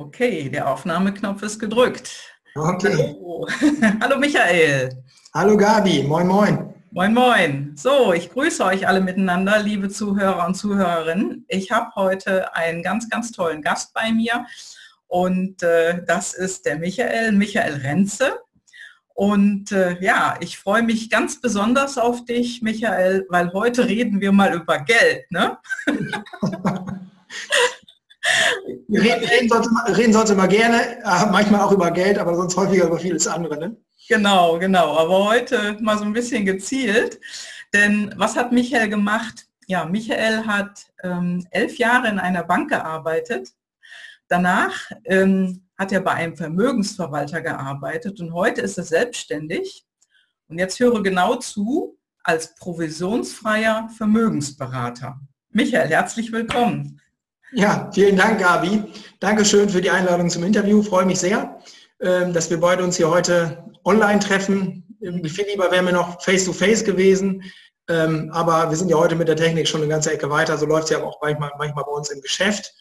Okay, der Aufnahmeknopf ist gedrückt. Okay. Hallo. Hallo Michael. Hallo Gabi, moin moin. Moin moin. So, ich grüße euch alle miteinander, liebe Zuhörer und Zuhörerinnen. Ich habe heute einen ganz, ganz tollen Gast bei mir und äh, das ist der Michael, Michael Renze. Und äh, ja, ich freue mich ganz besonders auf dich, Michael, weil heute reden wir mal über Geld. Ne? reden, reden, sollte, reden sollte man gerne, äh, manchmal auch über Geld, aber sonst häufiger über vieles andere. Ne? Genau, genau. Aber heute mal so ein bisschen gezielt. Denn was hat Michael gemacht? Ja, Michael hat ähm, elf Jahre in einer Bank gearbeitet. Danach ähm, hat er bei einem Vermögensverwalter gearbeitet und heute ist er selbstständig. Und jetzt höre genau zu, als provisionsfreier Vermögensberater. Michael, herzlich willkommen. Ja, vielen Dank, Gabi. Dankeschön für die Einladung zum Interview. Freue mich sehr, ähm, dass wir beide uns hier heute online treffen. Viel lieber wären wir noch face-to-face -face gewesen. Ähm, aber wir sind ja heute mit der Technik schon eine ganze Ecke weiter. So läuft es ja auch manchmal, manchmal bei uns im Geschäft,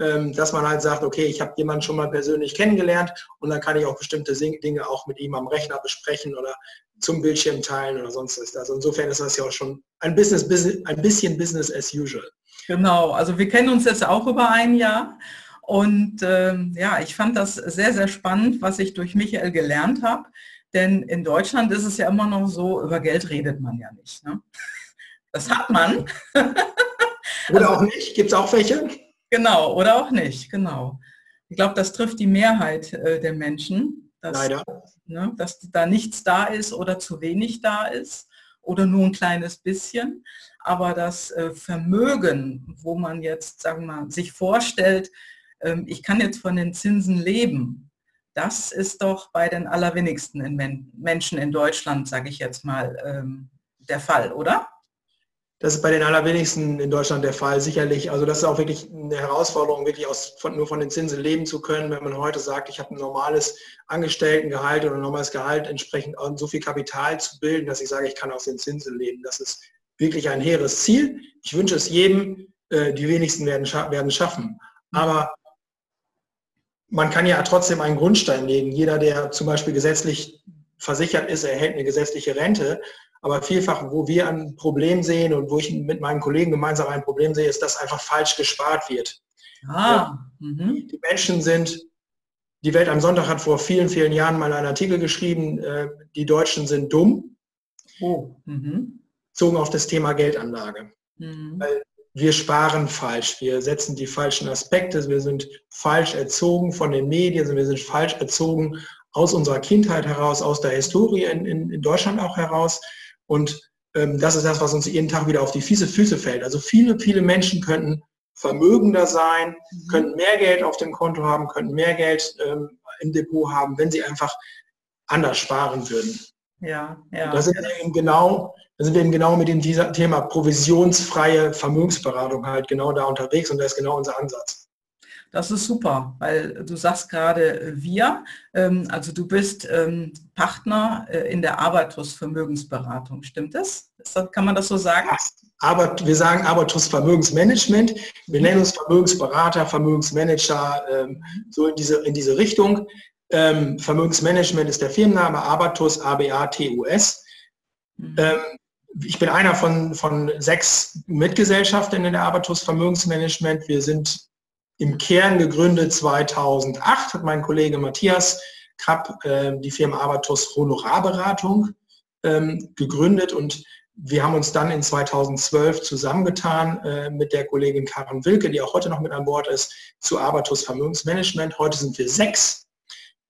ähm, dass man halt sagt, okay, ich habe jemanden schon mal persönlich kennengelernt und dann kann ich auch bestimmte Dinge auch mit ihm am Rechner besprechen oder zum Bildschirm teilen oder sonst was. Also insofern ist das ja auch schon ein, Business, ein bisschen Business as usual. Genau, also wir kennen uns jetzt auch über ein Jahr und ähm, ja, ich fand das sehr, sehr spannend, was ich durch Michael gelernt habe. Denn in Deutschland ist es ja immer noch so, über Geld redet man ja nicht. Ne? Das hat man. oder auch nicht, gibt es auch welche? Genau, oder auch nicht, genau. Ich glaube, das trifft die Mehrheit äh, der Menschen. Dass, Leider. Ne, dass da nichts da ist oder zu wenig da ist oder nur ein kleines bisschen aber das äh, Vermögen, wo man jetzt, sagen wir mal, sich vorstellt, ähm, ich kann jetzt von den Zinsen leben, das ist doch bei den allerwenigsten Menschen in Deutschland, sage ich jetzt mal, ähm, der Fall, oder? Das ist bei den allerwenigsten in Deutschland der Fall, sicherlich. Also das ist auch wirklich eine Herausforderung, wirklich aus, von, nur von den Zinsen leben zu können, wenn man heute sagt, ich habe ein normales Angestelltengehalt oder ein normales Gehalt entsprechend so viel Kapital zu bilden, dass ich sage, ich kann aus den Zinsen leben. Das ist wirklich ein hehres Ziel. Ich wünsche es jedem, äh, die wenigsten werden, scha werden schaffen. Aber man kann ja trotzdem einen Grundstein legen. Jeder, der zum Beispiel gesetzlich versichert ist, erhält eine gesetzliche Rente. Aber vielfach, wo wir ein Problem sehen und wo ich mit meinen Kollegen gemeinsam ein Problem sehe, ist, dass einfach falsch gespart wird. Ah, mhm. Die Menschen sind, die Welt am Sonntag hat vor vielen, vielen Jahren mal einen Artikel geschrieben, äh, die Deutschen sind dumm. Oh. Mhm bezogen auf das Thema Geldanlage. Mhm. Wir sparen falsch, wir setzen die falschen Aspekte, wir sind falsch erzogen von den Medien, wir sind falsch erzogen aus unserer Kindheit heraus, aus der Historie in, in, in Deutschland auch heraus. Und ähm, das ist das, was uns jeden Tag wieder auf die Füße, Füße fällt. Also viele, viele Menschen könnten vermögender sein, mhm. könnten mehr Geld auf dem Konto haben, könnten mehr Geld ähm, im Depot haben, wenn sie einfach anders sparen würden. Ja, ja. Das ist eben genau da sind wir eben genau mit dem Thema provisionsfreie Vermögensberatung halt genau da unterwegs und das ist genau unser Ansatz. Das ist super, weil du sagst gerade äh, wir, ähm, also du bist ähm, Partner äh, in der Arbatus Vermögensberatung, stimmt das? Kann man das so sagen? Aber wir sagen Arbatus Vermögensmanagement. Wir nennen uns Vermögensberater, Vermögensmanager, ähm, so in diese, in diese Richtung. Vermögensmanagement ist der Firmenname Arbatus, A-B-A-T-U-S. Mhm ich bin einer von, von sechs Mitgesellschaftern in der Arbatus Vermögensmanagement. Wir sind im Kern gegründet 2008, hat mein Kollege Matthias Krapp äh, die Firma Arbatus Honorarberatung ähm, gegründet und wir haben uns dann in 2012 zusammengetan äh, mit der Kollegin Karin Wilke, die auch heute noch mit an Bord ist, zu Arbatus Vermögensmanagement. Heute sind wir sechs.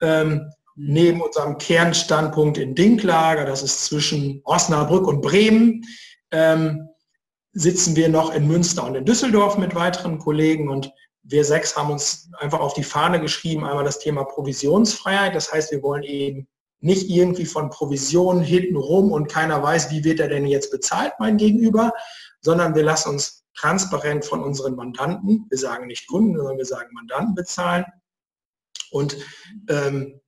Ähm, neben unserem Kernstandpunkt in Dinklager, das ist zwischen Osnabrück und Bremen, ähm, sitzen wir noch in Münster und in Düsseldorf mit weiteren Kollegen und wir sechs haben uns einfach auf die Fahne geschrieben, einmal das Thema Provisionsfreiheit. Das heißt, wir wollen eben nicht irgendwie von Provisionen hinten rum und keiner weiß, wie wird er denn jetzt bezahlt, mein Gegenüber, sondern wir lassen uns transparent von unseren Mandanten, wir sagen nicht Kunden, sondern wir sagen Mandanten bezahlen. Und ähm,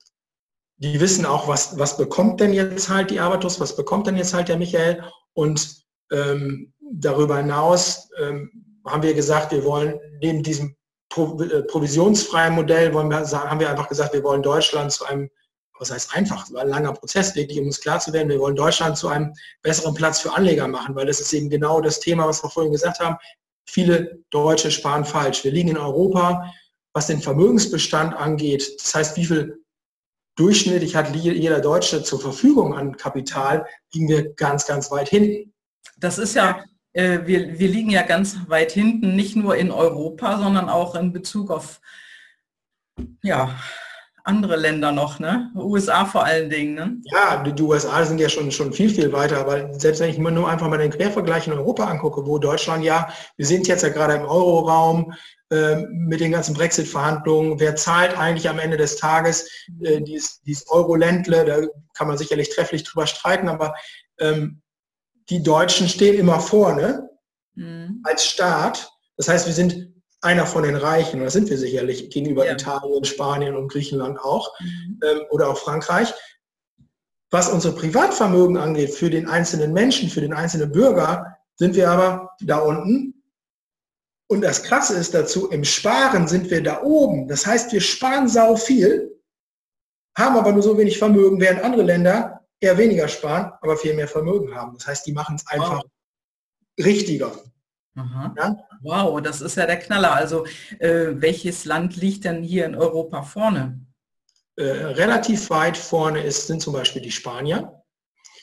die wissen auch, was, was bekommt denn jetzt halt die Arbatus, was bekommt denn jetzt halt der Michael. Und ähm, darüber hinaus ähm, haben wir gesagt, wir wollen neben diesem äh, provisionsfreien Modell wollen wir, haben wir einfach gesagt, wir wollen Deutschland zu einem, was heißt einfach, war ein langer Prozess, wirklich, um uns klar zu werden, wir wollen Deutschland zu einem besseren Platz für Anleger machen, weil das ist eben genau das Thema, was wir vorhin gesagt haben. Viele Deutsche sparen falsch. Wir liegen in Europa, was den Vermögensbestand angeht, das heißt, wie viel durchschnittlich hat jeder Deutsche zur Verfügung an Kapital, liegen wir ganz, ganz weit hinten. Das ist ja äh, wir, wir liegen ja ganz weit hinten, nicht nur in Europa, sondern auch in Bezug auf ja, andere Länder noch, ne? USA vor allen Dingen. Ne? Ja, die, USA sind ja schon, schon viel, viel weiter, aber selbst wenn ich mir nur einfach mal den Quervergleich in Europa angucke, wo Deutschland ja, wir sind jetzt ja gerade im Euroraum mit den ganzen Brexit-Verhandlungen, wer zahlt eigentlich am Ende des Tages äh, dieses, dieses Euro-Ländle, da kann man sicherlich trefflich drüber streiten, aber ähm, die Deutschen stehen immer vorne mhm. als Staat. Das heißt, wir sind einer von den Reichen, das sind wir sicherlich gegenüber ja. Italien, Spanien und Griechenland auch mhm. ähm, oder auch Frankreich. Was unsere Privatvermögen angeht, für den einzelnen Menschen, für den einzelnen Bürger, sind wir aber da unten. Und das Krasse ist dazu, im Sparen sind wir da oben. Das heißt, wir sparen sau viel, haben aber nur so wenig Vermögen, während andere Länder eher weniger sparen, aber viel mehr Vermögen haben. Das heißt, die machen es einfach wow. richtiger. Ja? Wow, das ist ja der Knaller. Also äh, welches Land liegt denn hier in Europa vorne? Äh, relativ weit vorne ist, sind zum Beispiel die Spanier.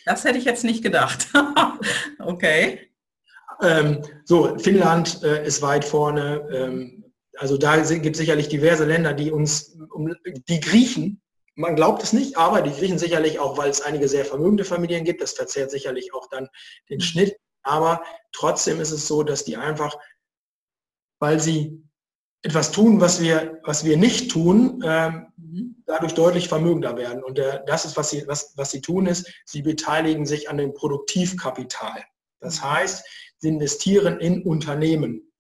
Das hätte ich jetzt nicht gedacht. okay. Ähm, so, Finnland äh, ist weit vorne. Ähm, also da gibt es sicherlich diverse Länder, die uns, um, die Griechen man glaubt es nicht, aber die Griechen sicherlich auch, weil es einige sehr vermögende Familien gibt, das verzehrt sicherlich auch dann den. Schnitt. Aber trotzdem ist es so, dass die einfach, weil sie etwas tun, was wir, was wir nicht tun, ähm, dadurch deutlich vermögender werden. Und der, das ist, was sie, was, was sie tun, ist, sie beteiligen sich an dem Produktivkapital. Das heißt, investieren in Unternehmen.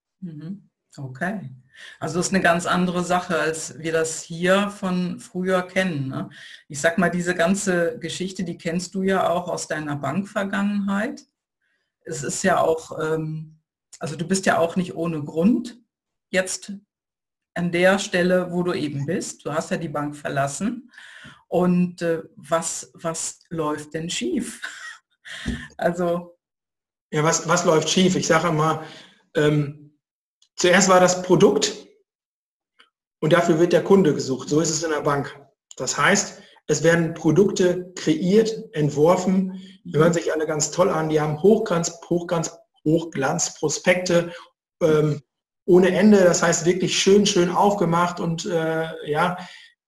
Okay. Also das ist eine ganz andere Sache, als wir das hier von früher kennen. Ne? Ich sag mal, diese ganze Geschichte, die kennst du ja auch aus deiner Bankvergangenheit. Es ist ja auch, ähm, also du bist ja auch nicht ohne Grund jetzt an der Stelle, wo du eben bist. Du hast ja die Bank verlassen. Und äh, was, was läuft denn schief? also. Ja, was, was läuft schief? Ich sage immer, ähm, Zuerst war das Produkt und dafür wird der Kunde gesucht. So ist es in der Bank. Das heißt, es werden Produkte kreiert, entworfen, die hören sich alle ganz toll an, die haben Hochglanz, Hochglanz, Hochglanzprospekte ähm, ohne Ende, das heißt wirklich schön, schön aufgemacht und äh, ja,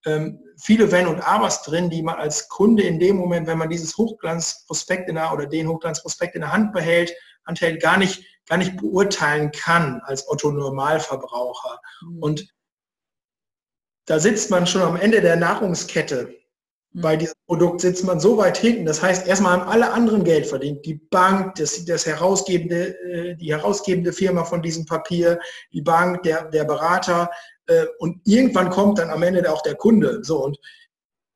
ähm, viele Wenn und Abers drin, die man als Kunde in dem Moment, wenn man dieses Hochglanzprospekt in der oder den Hochglanzprospekt in der Hand behält, handhält, gar nicht gar nicht beurteilen kann als Otto Normalverbraucher. Mhm. Und da sitzt man schon am Ende der Nahrungskette. Mhm. Bei diesem Produkt sitzt man so weit hinten. Das heißt, erstmal haben alle anderen Geld verdient. Die Bank, das, das herausgebende, äh, die herausgebende Firma von diesem Papier, die Bank, der, der Berater. Äh, und irgendwann kommt dann am Ende auch der Kunde. So, und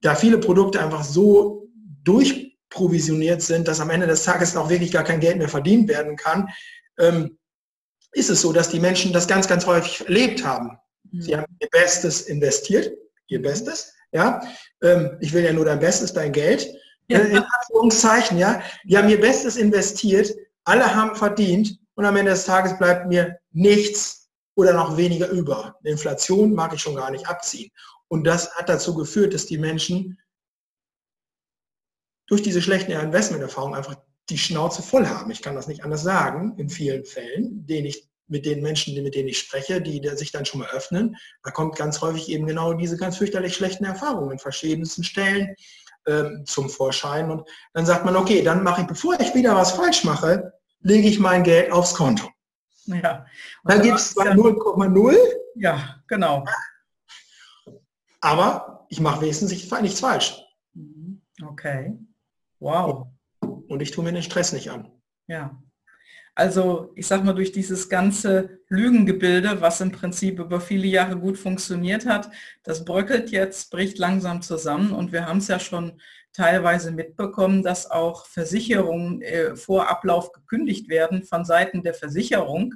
da viele Produkte einfach so durchprovisioniert sind, dass am Ende des Tages auch wirklich gar kein Geld mehr verdient werden kann, ähm, ist es so, dass die Menschen das ganz, ganz häufig erlebt haben. Mhm. Sie haben ihr Bestes investiert, ihr Bestes, ja. Ähm, ich will ja nur dein Bestes, dein Geld. Ja. Äh, in Anführungszeichen, ja. Die haben ihr Bestes investiert, alle haben verdient und am Ende des Tages bleibt mir nichts oder noch weniger über. Inflation mag ich schon gar nicht abziehen. Und das hat dazu geführt, dass die Menschen durch diese schlechten Investmenterfahrungen einfach die Schnauze voll haben. Ich kann das nicht anders sagen, in vielen Fällen, den ich, mit den Menschen, mit denen ich spreche, die sich dann schon mal öffnen. Da kommt ganz häufig eben genau diese ganz fürchterlich schlechten Erfahrungen in verschiedensten Stellen ähm, zum Vorschein. Und dann sagt man, okay, dann mache ich, bevor ich wieder was falsch mache, lege ich mein Geld aufs Konto. Ja. Und dann gibt es 0,0. Ja, genau. Aber ich mache wenigstens nichts falsch. Mhm. Okay. Wow und ich tue mir den Stress nicht an. Ja. Also ich sag mal, durch dieses ganze Lügengebilde, was im Prinzip über viele Jahre gut funktioniert hat, das bröckelt jetzt, bricht langsam zusammen und wir haben es ja schon teilweise mitbekommen, dass auch Versicherungen äh, vor Ablauf gekündigt werden von Seiten der Versicherung,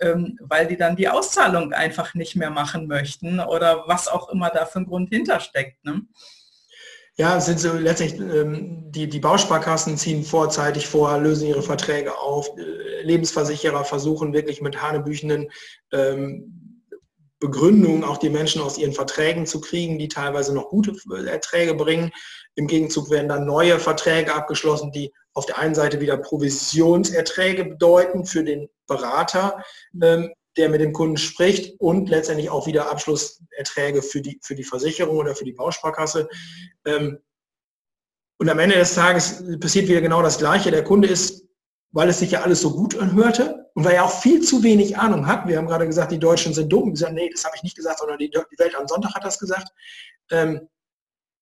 ähm, weil die dann die Auszahlung einfach nicht mehr machen möchten oder was auch immer da für ein Grund hintersteckt. Ne? Ja, sind so letztlich ähm, die, die Bausparkassen ziehen vorzeitig vor, lösen ihre Verträge auf. Lebensversicherer versuchen wirklich mit hanebüchenden ähm, Begründungen auch die Menschen aus ihren Verträgen zu kriegen, die teilweise noch gute Erträge bringen. Im Gegenzug werden dann neue Verträge abgeschlossen, die auf der einen Seite wieder Provisionserträge bedeuten für den Berater, ähm, der mit dem Kunden spricht und letztendlich auch wieder Abschlusserträge für die, für die Versicherung oder für die Bausparkasse. Ähm, und am Ende des Tages passiert wieder genau das Gleiche. Der Kunde ist, weil es sich ja alles so gut anhörte und weil er auch viel zu wenig Ahnung hat, wir haben gerade gesagt, die Deutschen sind dumm, gesagt, nee, das habe ich nicht gesagt, sondern die, die, Welt am Sonntag hat das gesagt, ähm,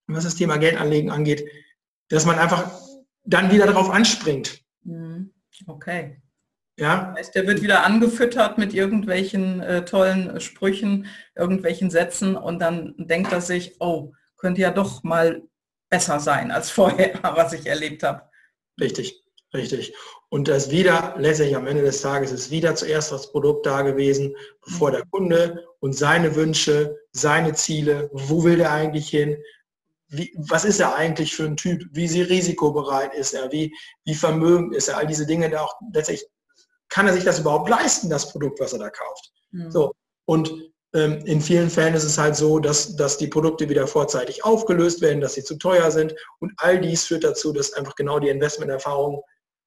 was das Thema Geldanlegen angeht, dass man einfach dann wieder darauf anspringt. Mhm. Okay. Ja. Das heißt, der wird wieder angefüttert mit irgendwelchen äh, tollen Sprüchen, irgendwelchen Sätzen und dann denkt er sich, oh, könnte ja doch mal besser sein als vorher, was ich erlebt habe. Richtig, richtig. Und das wieder, letztlich am Ende des Tages ist wieder zuerst das Produkt da gewesen, bevor der Kunde und seine Wünsche, seine Ziele, wo will der eigentlich hin, wie, was ist er eigentlich für ein Typ, wie sie risikobereit ist er, wie, wie vermögend ist er, all diese Dinge da auch letztlich kann er sich das überhaupt leisten, das Produkt, was er da kauft? Mhm. So. Und ähm, in vielen Fällen ist es halt so, dass, dass die Produkte wieder vorzeitig aufgelöst werden, dass sie zu teuer sind. Und all dies führt dazu, dass einfach genau die Investmenterfahrungen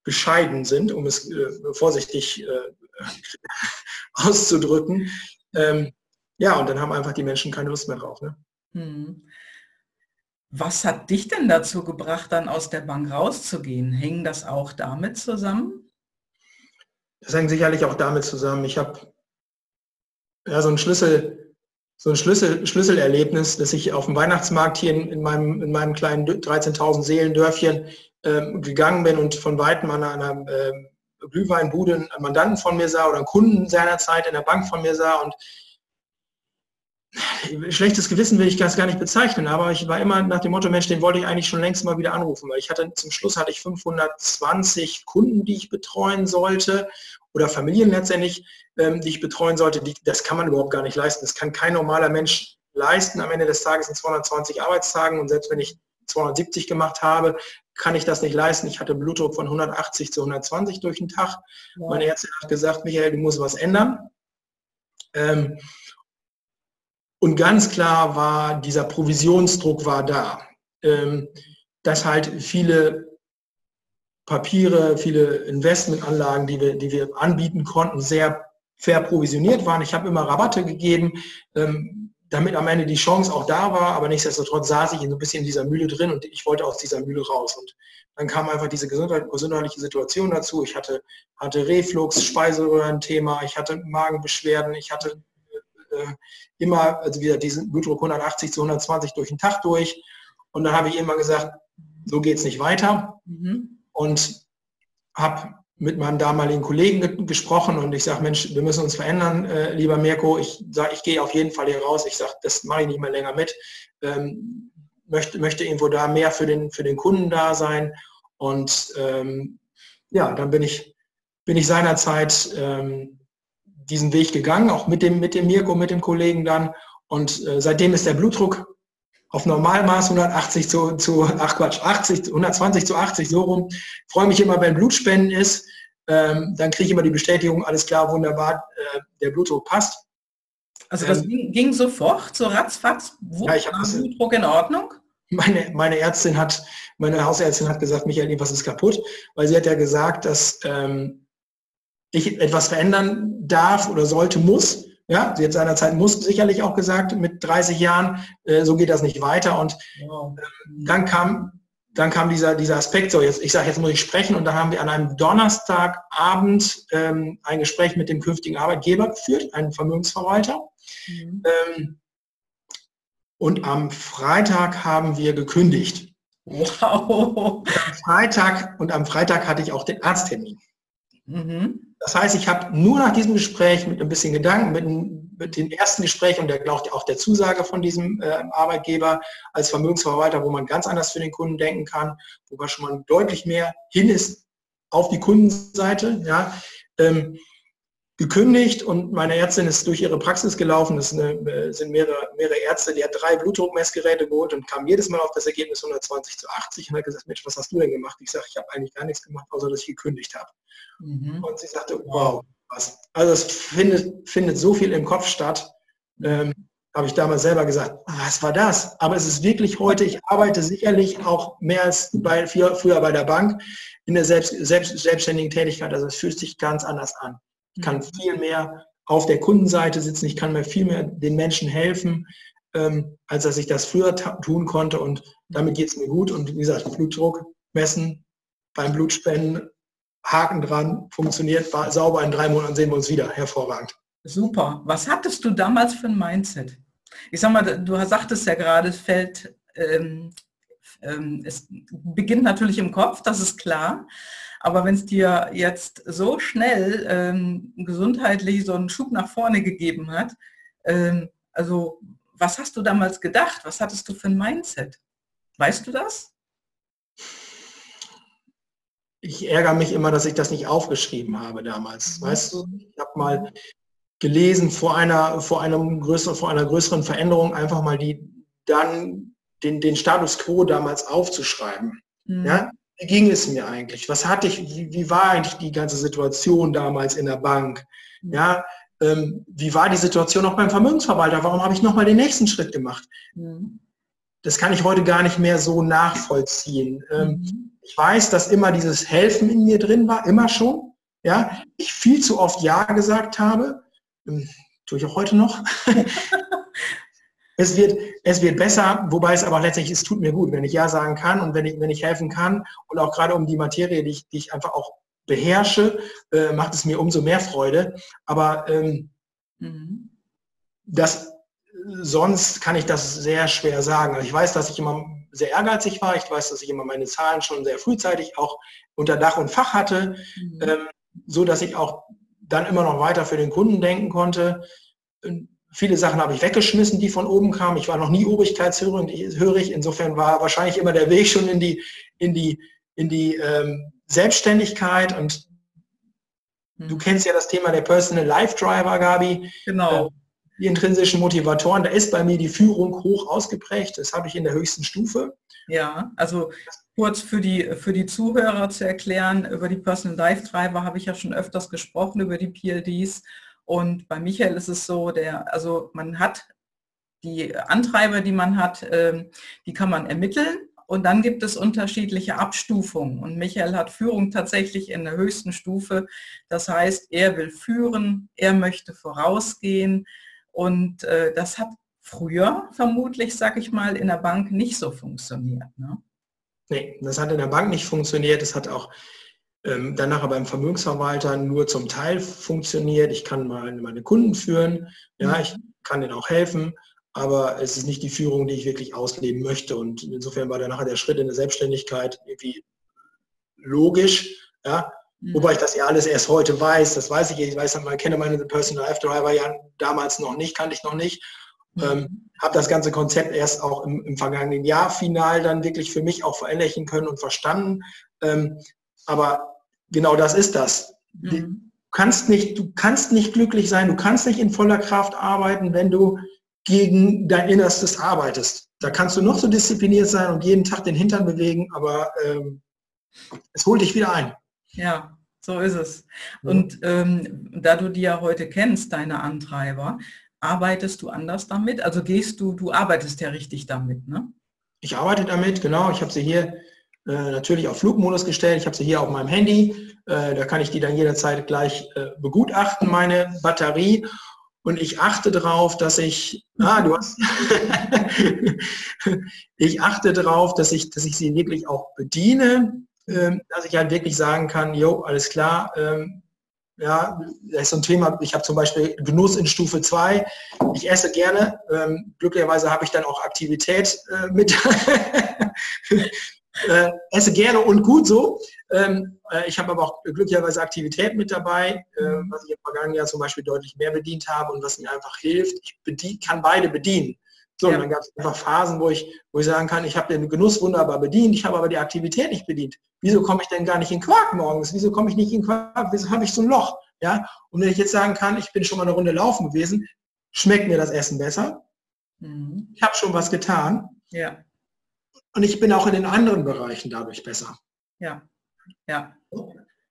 bescheiden sind, um es äh, vorsichtig äh, auszudrücken. Ähm, ja, und dann haben einfach die Menschen keine Lust mehr drauf. Ne? Mhm. Was hat dich denn dazu gebracht, dann aus der Bank rauszugehen? Hängen das auch damit zusammen? Das hängt sicherlich auch damit zusammen. Ich habe ja, so ein Schlüssel, so ein Schlüssel, Schlüsselerlebnis, dass ich auf dem Weihnachtsmarkt hier in, in meinem, in meinem kleinen 13.000 Seelendörfchen ähm, gegangen bin und von weitem an einer ähm, Glühweinbude einen Mandanten von mir sah oder einen Kunden seinerzeit in der Bank von mir sah und schlechtes Gewissen will ich das gar nicht bezeichnen, aber ich war immer nach dem Motto, Mensch, den wollte ich eigentlich schon längst mal wieder anrufen, weil ich hatte zum Schluss hatte ich 520 Kunden, die ich betreuen sollte oder Familien letztendlich, ähm, die ich betreuen sollte. Die, das kann man überhaupt gar nicht leisten. Das kann kein normaler Mensch leisten am Ende des Tages in 220 Arbeitstagen und selbst wenn ich 270 gemacht habe, kann ich das nicht leisten. Ich hatte Blutdruck von 180 zu 120 durch den Tag. Ja. Meine Ärztin hat gesagt, Michael, du musst was ändern. Ähm, und ganz klar war, dieser Provisionsdruck war da. Ähm, dass halt viele Papiere, viele Investmentanlagen, die wir, die wir anbieten konnten, sehr fair provisioniert waren. Ich habe immer Rabatte gegeben, ähm, damit am Ende die Chance auch da war, aber nichtsdestotrotz saß ich so ein bisschen in dieser Mühle drin und ich wollte aus dieser Mühle raus. Und dann kam einfach diese gesundheitliche Situation dazu. Ich hatte, hatte Reflux, Speiseröhrenthema, ich hatte Magenbeschwerden, ich hatte äh, immer, also wieder diesen Blutdruck 180 zu 120 durch den Tag durch. Und dann habe ich immer gesagt, so geht es nicht weiter. Mhm. Und habe mit meinem damaligen Kollegen ge gesprochen und ich sage, Mensch, wir müssen uns verändern, äh, lieber Mirko. Ich sage, ich gehe auf jeden Fall hier raus. Ich sage, das mache ich nicht mehr länger mit. Ähm, möchte, möchte irgendwo da mehr für den, für den Kunden da sein. Und ähm, ja, dann bin ich, bin ich seinerzeit ähm, diesen Weg gegangen, auch mit dem, mit dem Mirko, mit dem Kollegen dann. Und äh, seitdem ist der Blutdruck auf Normalmaß 180 zu, zu, ach Quatsch, 80, 120 zu 80, so rum. Freue mich immer, wenn Blutspenden ist. Ähm, dann kriege ich immer die Bestätigung, alles klar, wunderbar, äh, der Blutdruck passt. Also das ähm, ging, ging, sofort, so ratzfatz, wo ja, ich war Blutdruck in Ordnung? Meine, meine Ärztin hat, meine Hausärztin hat gesagt, Michael, was ist kaputt? Weil sie hat ja gesagt, dass ähm, ich etwas verändern darf oder sollte, muss. Ja, sie hat seinerzeit muss sicherlich auch gesagt, mit 30 Jahren, äh, so geht das nicht weiter. Und äh, dann kam, dann kam dieser, dieser Aspekt, so jetzt, ich sage, jetzt muss ich sprechen und dann haben wir an einem Donnerstagabend ähm, ein Gespräch mit dem künftigen Arbeitgeber geführt, einen Vermögensverwalter. Mhm. Ähm, und am Freitag haben wir gekündigt. Wow. Und am Freitag, und am Freitag hatte ich auch den Arzttermin. Mhm. Das heißt, ich habe nur nach diesem Gespräch mit ein bisschen Gedanken, mit, mit dem ersten Gespräch und der, auch der Zusage von diesem äh, Arbeitgeber als Vermögensverwalter, wo man ganz anders für den Kunden denken kann, wo man schon mal deutlich mehr hin ist auf die Kundenseite, ja, ähm, gekündigt und meine Ärztin ist durch ihre Praxis gelaufen. Das eine, sind mehrere, mehrere Ärzte, die hat drei Blutdruckmessgeräte geholt und kam jedes Mal auf das Ergebnis 120 zu 80 und hat gesagt, Mensch, was hast du denn gemacht? Ich sage, ich habe eigentlich gar nichts gemacht, außer dass ich gekündigt habe. Mhm. Und sie sagte, wow, was. Also es findet, findet so viel im Kopf statt. Ähm, habe ich damals selber gesagt, was war das? Aber es ist wirklich heute, ich arbeite sicherlich auch mehr als bei, früher bei der Bank in der selbst, selbst, selbstständigen Tätigkeit. Also es fühlt sich ganz anders an. Ich kann viel mehr auf der Kundenseite sitzen, ich kann mir viel mehr den Menschen helfen, ähm, als dass ich das früher tun konnte. Und damit geht es mir gut. Und wie gesagt, Blutdruck messen, beim Blutspenden, Haken dran, funktioniert, war sauber, in drei Monaten sehen wir uns wieder. Hervorragend. Super. Was hattest du damals für ein Mindset? Ich sag mal, du sagtest ja gerade, es fällt, ähm, ähm, es beginnt natürlich im Kopf, das ist klar. Aber wenn es dir jetzt so schnell ähm, gesundheitlich so einen Schub nach vorne gegeben hat, ähm, also was hast du damals gedacht? Was hattest du für ein Mindset? Weißt du das? Ich ärgere mich immer, dass ich das nicht aufgeschrieben habe damals. Weißt du, ich habe mal gelesen vor einer, vor einem größeren, vor einer größeren Veränderung einfach mal die dann den, den Status quo damals aufzuschreiben. Mhm. Ja? Wie ging es mir eigentlich? Was hatte ich, wie, wie, war eigentlich die ganze Situation damals in der Bank? Mhm. Ja, ähm, wie war die Situation auch beim Vermögensverwalter? Warum habe ich nochmal den nächsten Schritt gemacht? Mhm. Das kann ich heute gar nicht mehr so nachvollziehen. Ähm, mhm. Ich weiß, dass immer dieses Helfen in mir drin war, immer schon. Ja, ich viel zu oft Ja gesagt habe, ähm, tue ich auch heute noch. es wird, es wird besser, wobei es aber letztendlich, es tut mir gut, wenn ich Ja sagen kann und wenn ich, wenn ich helfen kann und auch gerade um die Materie, die ich, die ich einfach auch beherrsche, äh, macht es mir umso mehr Freude. Aber ähm, mhm. das, sonst kann ich das sehr schwer sagen. Also ich weiß, dass ich immer sehr ehrgeizig war. Ich weiß, dass ich immer meine Zahlen schon sehr frühzeitig auch unter Dach und Fach hatte, mhm. ähm, so dass ich auch dann immer noch weiter für den Kunden denken konnte. Viele Sachen habe ich weggeschmissen, die von oben kamen. Ich war noch nie obrigkeitshörig. Insofern war wahrscheinlich immer der Weg schon in die, in die, in die ähm, Selbstständigkeit. Und hm. du kennst ja das Thema der Personal Life Driver, Gabi. Genau. Äh, die intrinsischen Motivatoren. Da ist bei mir die Führung hoch ausgeprägt. Das habe ich in der höchsten Stufe. Ja, also kurz für die, für die Zuhörer zu erklären, über die Personal Life Driver habe ich ja schon öfters gesprochen, über die PLDs. Und bei Michael ist es so, der, also man hat die Antreiber, die man hat, ähm, die kann man ermitteln und dann gibt es unterschiedliche Abstufungen. Und Michael hat Führung tatsächlich in der höchsten Stufe. Das heißt, er will führen, er möchte vorausgehen. Und äh, das hat früher vermutlich, sag ich mal, in der Bank nicht so funktioniert. Ne? Nee, das hat in der Bank nicht funktioniert. Es hat auch ähm, dann nachher beim Vermögensverwalter nur zum Teil funktioniert. Ich kann mal meine Kunden führen, ja, mhm. ich kann denen auch helfen, aber es ist nicht die Führung, die ich wirklich ausleben möchte. Und insofern war dann nachher der Schritt in der Selbstständigkeit irgendwie logisch, ja, mhm. wobei ich das ja alles erst heute weiß. Das weiß ich, ich weiß, man kenne meine Personal Life Driver ja damals noch nicht, kannte ich noch nicht. Mhm. Ähm, habe das ganze Konzept erst auch im, im, vergangenen Jahr final dann wirklich für mich auch verinnerlichen können und verstanden. Ähm, aber genau das ist das. Mhm. Du kannst nicht, du kannst nicht glücklich sein, du kannst nicht in voller Kraft arbeiten, wenn du gegen dein Innerstes arbeitest. Da kannst du noch so diszipliniert sein und jeden Tag den Hintern bewegen, aber ähm, es holt dich wieder ein. Ja, so ist es. Und ähm, da du die ja heute kennst, deine Antreiber, arbeitest du anders damit? Also gehst du, du arbeitest ja richtig damit, ne? Ich arbeite damit, genau. Ich habe sie hier äh, natürlich auf Flugmodus gestellt. Ich habe sie hier auf meinem Handy. Äh, da kann ich die dann jederzeit gleich äh, begutachten, meine Batterie. Und ich achte darauf, dass ich, ah, du hast, ich achte darauf, dass ich, dass ich sie wirklich auch bediene, ähm, dass ich halt wirklich sagen kann, jo, alles klar, ähm, ja, das ist so ein Thema, ich habe zum Beispiel Genuss in Stufe 2. Ich esse gerne. Ähm, glücklicherweise habe ich dann auch Aktivität äh, mit äh, esse gerne und gut so. Ähm, äh, ich habe aber auch glücklicherweise Aktivität mit dabei, äh, was ich im vergangenen Jahr zum Beispiel deutlich mehr bedient habe und was mir einfach hilft. Ich bedien, kann beide bedienen. So, ja. und dann gab es einfach Phasen, wo ich, wo ich sagen kann, ich habe den Genuss wunderbar bedient, ich habe aber die Aktivität nicht bedient. Wieso komme ich denn gar nicht in Quark morgens? Wieso komme ich nicht in Quark? Wieso habe ich so ein Loch? Ja? Und wenn ich jetzt sagen kann, ich bin schon mal eine Runde laufen gewesen, schmeckt mir das Essen besser. Mhm. Ich habe schon was getan. Ja. Und ich bin auch in den anderen Bereichen dadurch besser. Ja, ja.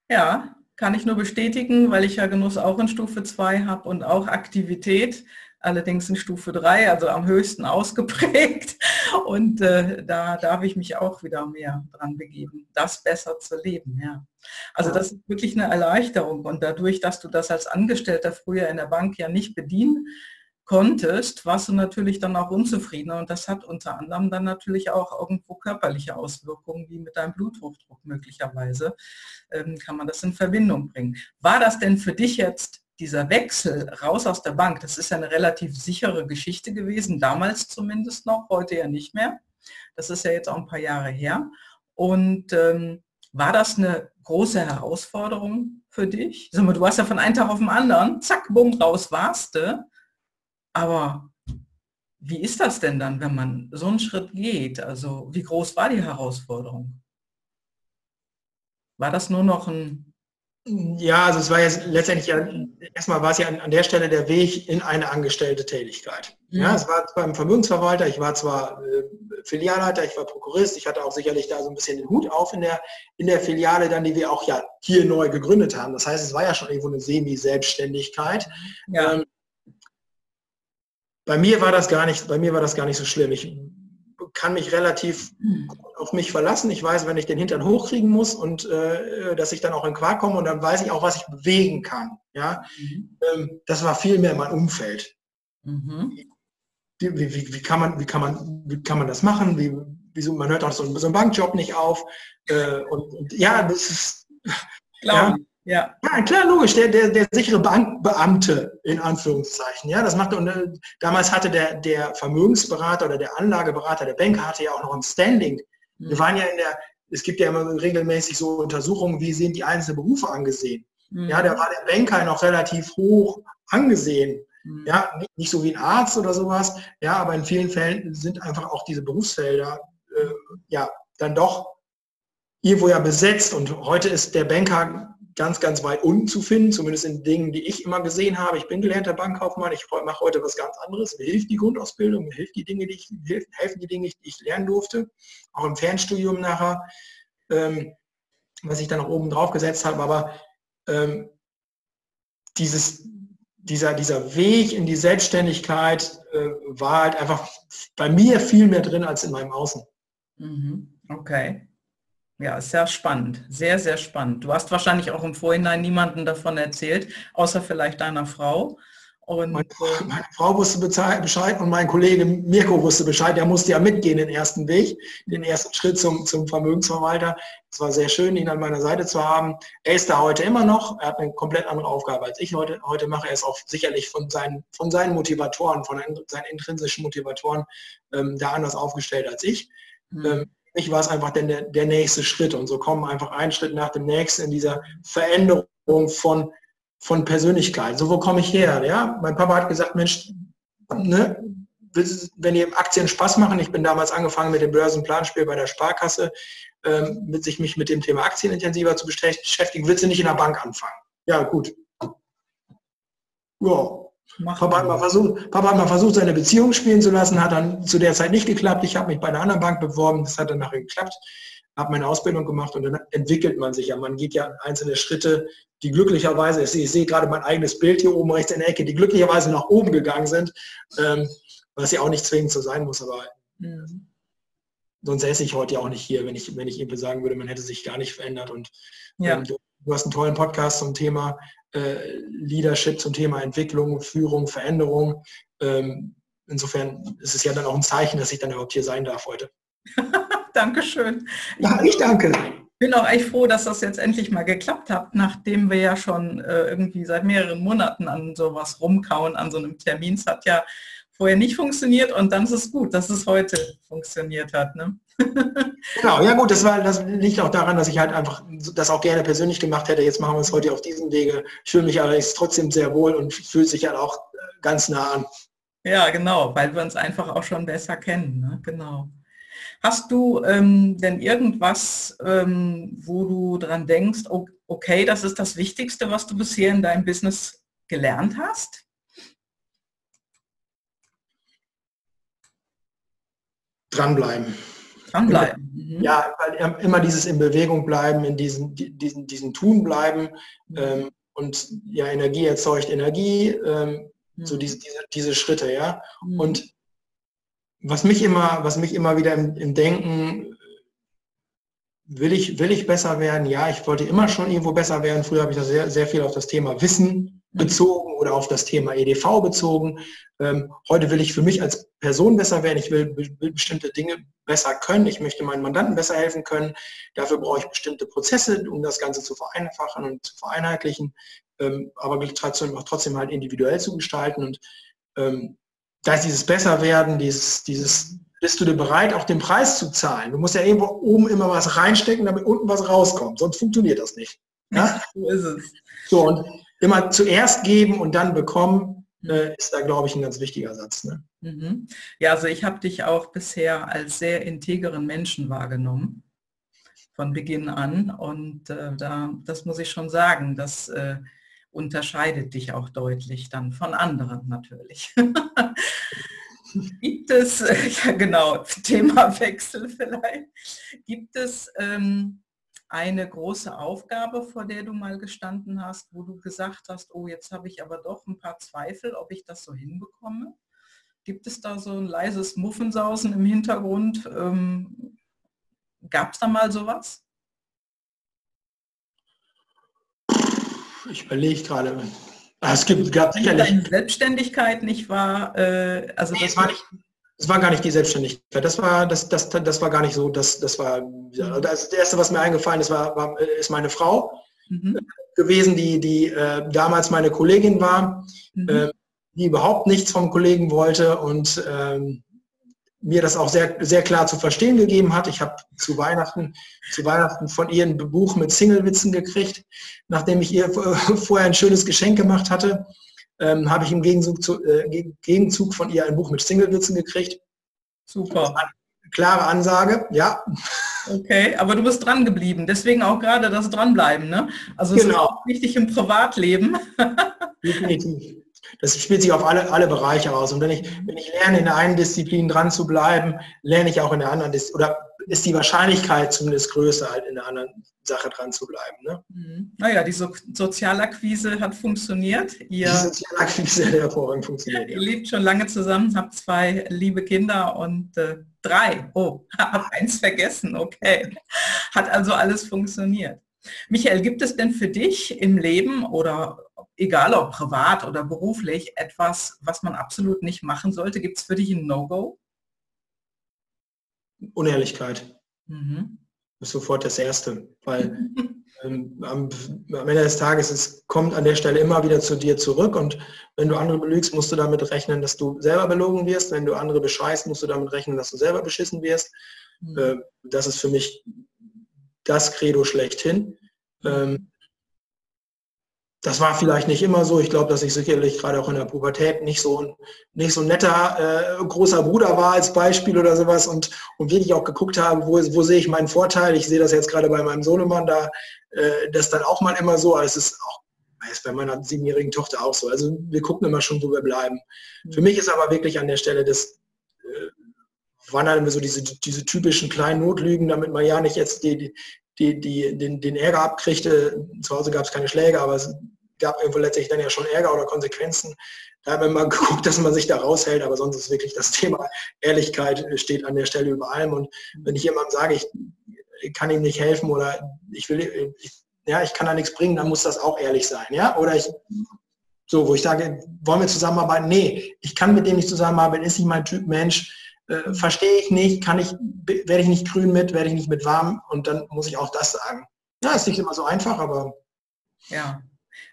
Ja, kann ich nur bestätigen, weil ich ja Genuss auch in Stufe 2 habe und auch Aktivität, allerdings in Stufe 3, also am höchsten ausgeprägt. Und äh, da darf ich mich auch wieder mehr dran begeben, das besser zu leben. Ja. Also das ist wirklich eine Erleichterung. Und dadurch, dass du das als Angestellter früher in der Bank ja nicht bedienen konntest, warst du natürlich dann auch unzufriedener und das hat unter anderem dann natürlich auch irgendwo körperliche Auswirkungen, wie mit deinem Bluthochdruck möglicherweise, ähm, kann man das in Verbindung bringen. War das denn für dich jetzt dieser Wechsel raus aus der Bank, das ist ja eine relativ sichere Geschichte gewesen, damals zumindest noch, heute ja nicht mehr. Das ist ja jetzt auch ein paar Jahre her. Und ähm, war das eine große Herausforderung für dich? Du warst ja von einem Tag auf den anderen, zack, bumm, raus warst du. Aber wie ist das denn dann, wenn man so einen Schritt geht? Also wie groß war die Herausforderung? War das nur noch ein... Ja, also es war jetzt letztendlich ja, erstmal war es ja an, an der Stelle der Weg in eine angestellte Tätigkeit. Ja, ja es war beim Vermögensverwalter, ich war zwar äh, Filialleiter, ich war Prokurist, ich hatte auch sicherlich da so ein bisschen den Hut auf in der, in der Filiale, dann die wir auch ja hier neu gegründet haben. Das heißt, es war ja schon irgendwo eine Semi-Selbstständigkeit. Ja. Ähm, bei mir war das gar nicht, bei mir war das gar nicht so schlimm. Ich kann mich relativ auf mich verlassen. Ich weiß, wenn ich den Hintern hochkriegen muss und äh, dass ich dann auch in Quark komme und dann weiß ich auch, was ich bewegen kann. Ja, mhm. ähm, das war viel mehr mein Umfeld. Mhm. Wie, wie, wie, kann man, wie kann man, wie kann man das machen? Wie, wieso, man hört auch so, so einen Bankjob nicht auf. Äh, und, und, ja, das ist. Ja, ja. ja, klar, logisch, der, der, der sichere Bankbeamte in Anführungszeichen. Ja, das macht und äh, damals hatte der, der Vermögensberater oder der Anlageberater, der Banker hatte ja auch noch ein Standing. Mhm. Wir waren ja in der, es gibt ja immer regelmäßig so Untersuchungen, wie sind die einzelnen Berufe angesehen. Mhm. Ja, da war der Banker noch relativ hoch angesehen. Mhm. Ja, nicht, nicht, so wie ein Arzt oder sowas. Ja, aber in vielen Fällen sind einfach auch diese Berufsfelder äh, ja dann doch irgendwo ja besetzt. Und heute ist der Banker ganz, ganz weit unten zu finden, zumindest in Dingen, die ich immer gesehen habe. Ich bin gelernter Bankkaufmann, ich mache heute was ganz anderes. Mir hilft die Grundausbildung, mir hilft die Dinge, die ich, helfen die Dinge, die ich lernen durfte, auch im Fernstudium nachher, ähm, was ich dann noch oben drauf gesetzt habe. Aber ähm, dieses, dieser, dieser Weg in die Selbstständigkeit äh, war halt einfach bei mir viel mehr drin als in meinem Außen. Mhm. Okay. Ja, sehr spannend, sehr, sehr spannend. Du hast wahrscheinlich auch im Vorhinein niemanden davon erzählt, außer vielleicht deiner Frau. Und meine, meine Frau wusste Bescheid und mein Kollege Mirko wusste Bescheid. Er musste ja mitgehen den ersten Weg, den ersten Schritt zum, zum Vermögensverwalter. Es war sehr schön, ihn an meiner Seite zu haben. Er ist da heute immer noch. Er hat eine komplett andere Aufgabe, als ich heute, heute mache. Er ist auch sicherlich von seinen, von seinen Motivatoren, von seinen intrinsischen Motivatoren ähm, da anders aufgestellt als ich. Mhm. Ähm, mich war es einfach der, der nächste Schritt. Und so kommen einfach ein Schritt nach dem nächsten in dieser Veränderung von, von Persönlichkeit. So, wo komme ich her? Ja, mein Papa hat gesagt, Mensch, ne, wenn ihr Aktien Spaß machen, ich bin damals angefangen mit dem Börsenplanspiel bei der Sparkasse, ähm, mit sich mich mit dem Thema Aktien intensiver zu beschäftigen, willst du nicht in der Bank anfangen? Ja, gut. Ja, Papa hat, mal versucht, Papa hat mal versucht, seine Beziehung spielen zu lassen, hat dann zu der Zeit nicht geklappt. Ich habe mich bei einer anderen Bank beworben, das hat dann nachher geklappt, habe meine Ausbildung gemacht und dann entwickelt man sich ja. Man geht ja einzelne Schritte, die glücklicherweise, ich sehe, ich sehe gerade mein eigenes Bild hier oben rechts in der Ecke, die glücklicherweise nach oben gegangen sind, ähm, was ja auch nicht zwingend so sein muss, aber mhm. sonst säße ich heute ja auch nicht hier, wenn ich, wenn ich eben sagen würde, man hätte sich gar nicht verändert. Und ja. ähm, du, du hast einen tollen Podcast zum Thema äh, Leadership zum Thema Entwicklung, Führung, Veränderung. Ähm, insofern ist es ja dann auch ein Zeichen, dass ich dann überhaupt hier sein darf heute. Dankeschön. Ja, ich danke. Ich bin auch echt froh, dass das jetzt endlich mal geklappt hat, nachdem wir ja schon äh, irgendwie seit mehreren Monaten an sowas rumkauen, an so einem Termin. Es hat ja vorher nicht funktioniert und dann ist es gut, dass es heute funktioniert hat. Ne? genau, ja gut, das, war, das liegt auch daran, dass ich halt einfach das auch gerne persönlich gemacht hätte. Jetzt machen wir es heute auf diesem Wege. Ich fühle mich allerdings trotzdem sehr wohl und fühlt sich halt auch äh, ganz nah an. Ja, genau, weil wir uns einfach auch schon besser kennen. Ne? Genau. Hast du ähm, denn irgendwas, ähm, wo du dran denkst, okay, das ist das Wichtigste, was du bisher in deinem Business gelernt hast? Dranbleiben. Dranbleiben. Mhm. Ja, weil immer dieses in Bewegung bleiben, in diesen, diesen, diesen Tun bleiben ähm, und ja, Energie erzeugt Energie, ähm, mhm. so diese, diese, diese Schritte, ja. Mhm. Und was mich immer, was mich immer wieder im, im Denken, will ich, will ich besser werden? Ja, ich wollte immer schon irgendwo besser werden. Früher habe ich das sehr, sehr viel auf das Thema Wissen. Bezogen oder auf das Thema EDV bezogen. Ähm, heute will ich für mich als Person besser werden. Ich will, will, bestimmte Dinge besser können. Ich möchte meinen Mandanten besser helfen können. Dafür brauche ich bestimmte Prozesse, um das Ganze zu vereinfachen und zu vereinheitlichen, ähm, aber trotzdem, trotzdem halt individuell zu gestalten. Und ähm, da ist dieses Besserwerden, dieses, dieses, bist du dir bereit, auch den Preis zu zahlen? Du musst ja irgendwo oben immer was reinstecken, damit unten was rauskommt, sonst funktioniert das nicht. Ja? so ist es. So, und immer zuerst geben und dann bekommen, äh, ist da, glaube ich, ein ganz wichtiger Satz. Ne? Mhm. Ja, also ich habe dich auch bisher als sehr integeren Menschen wahrgenommen, von Beginn an. Und äh, da, das muss ich schon sagen, dass äh, unterscheidet dich auch deutlich dann von anderen natürlich. Gibt es, ja genau, Thema Wechsel vielleicht, gibt es ähm, eine große Aufgabe, vor der du mal gestanden hast, wo du gesagt hast, oh, jetzt habe ich aber doch ein paar Zweifel, ob ich das so hinbekomme? Gibt es da so ein leises Muffensausen im Hintergrund? Ähm, Gab es da mal sowas? Ich überlege gerade. Ah, es gibt, gab sicherlich. Deine Selbstständigkeit nicht war, äh, also nee, das war nicht, das war gar nicht die Selbstständigkeit. Das war, das, das, das war gar nicht so, das, das war, das erste, was mir eingefallen ist, war, war ist meine Frau mhm. gewesen, die, die äh, damals meine Kollegin war, mhm. äh, die überhaupt nichts vom Kollegen wollte und ähm, mir das auch sehr, sehr klar zu verstehen gegeben hat. Ich habe zu Weihnachten, zu Weihnachten von ihr ein Buch mit Singlewitzen gekriegt, nachdem ich ihr vorher ein schönes Geschenk gemacht hatte, ähm, habe ich im Gegenzug, zu, äh, Gegenzug von ihr ein Buch mit Singlewitzen gekriegt. Super. Klare Ansage, ja. Okay, aber du bist dran geblieben. Deswegen auch gerade das Dranbleiben, ne? Also es genau. ist auch wichtig im Privatleben. Definitiv. Das spielt sich auf alle, alle Bereiche aus. Und wenn ich, wenn ich lerne, in der einen Disziplin dran zu bleiben, lerne ich auch in der anderen Disziplin, oder ist die Wahrscheinlichkeit zumindest größer, halt in der anderen Sache dran zu bleiben. Ne? Mhm. Naja, die so Sozialakquise hat funktioniert. Ihr, die Sozialakquise hat hervorragend funktioniert. Ihr ja. lebt schon lange zusammen, habt zwei liebe Kinder und äh, drei. Oh, hab eins vergessen, okay. Hat also alles funktioniert. Michael, gibt es denn für dich im Leben oder egal ob privat oder beruflich, etwas, was man absolut nicht machen sollte? Gibt es für dich ein No-Go? Unehrlichkeit. Mhm. ist sofort das Erste, weil ähm, am, am, Ende des Tages, es kommt an der Stelle immer wieder zu dir zurück und wenn du andere belügst, musst du damit rechnen, dass du selber belogen wirst. Wenn du andere bescheißt, musst du damit rechnen, dass du selber beschissen wirst. Mhm. Äh, das ist für mich das Credo schlechthin. Ähm, das war vielleicht nicht immer so. Ich glaube, dass ich sicherlich gerade auch in der Pubertät nicht so ein, nicht so ein netter äh, großer Bruder war als Beispiel oder sowas und, und wirklich auch geguckt habe, wo, wo sehe ich meinen Vorteil. Ich sehe das jetzt gerade bei meinem Sohnemann da, äh, das dann auch mal immer so, aber es ist auch ist bei meiner siebenjährigen Tochter auch so. Also wir gucken immer schon, wo wir bleiben. Mhm. Für mich ist aber wirklich an der Stelle das, äh, waren dann immer so diese, diese typischen kleinen Notlügen, damit man ja nicht jetzt die, die, die, den, den Ärger abkriegte. Zu Hause gab es keine Schläge, aber es gab irgendwo letztlich dann ja schon Ärger oder Konsequenzen. Da haben wir mal geguckt, dass man sich da raushält, aber sonst ist wirklich das Thema Ehrlichkeit steht an der Stelle über allem. Und wenn ich jemandem sage, ich kann ihm nicht helfen oder ich will, ich, ja, ich kann da nichts bringen, dann muss das auch ehrlich sein, ja? Oder ich, so, wo ich sage, wollen wir zusammenarbeiten? Nee, ich kann mit dem nicht zusammenarbeiten, ist nicht mein Typ Mensch, äh, verstehe ich nicht, kann ich, werde ich nicht grün mit, werde ich nicht mit warm und dann muss ich auch das sagen. Ja, ist nicht immer so einfach, aber. Ja.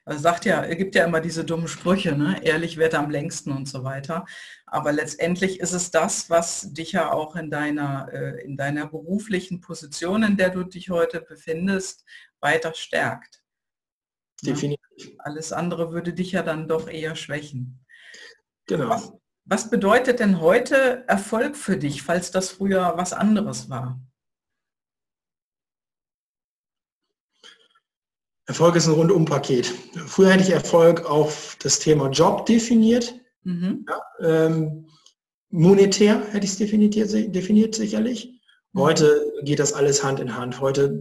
Also sagt ja, er gibt ja immer diese dummen Sprüche, ne? ehrlich wird am längsten und so weiter. Aber letztendlich ist es das, was dich ja auch in deiner, äh, in deiner beruflichen Position, in der du dich heute befindest, weiter stärkt. Ne? Definitiv. Alles andere würde dich ja dann doch eher schwächen. Genau. Was, was bedeutet denn heute Erfolg für dich, falls das früher was anderes war? Erfolg ist ein Rundumpaket. Früher hätte ich Erfolg auf das Thema Job definiert. Mhm. Ja, ähm, monetär hätte ich es definiert, definiert sicherlich. Mhm. Heute geht das alles Hand in Hand. Heute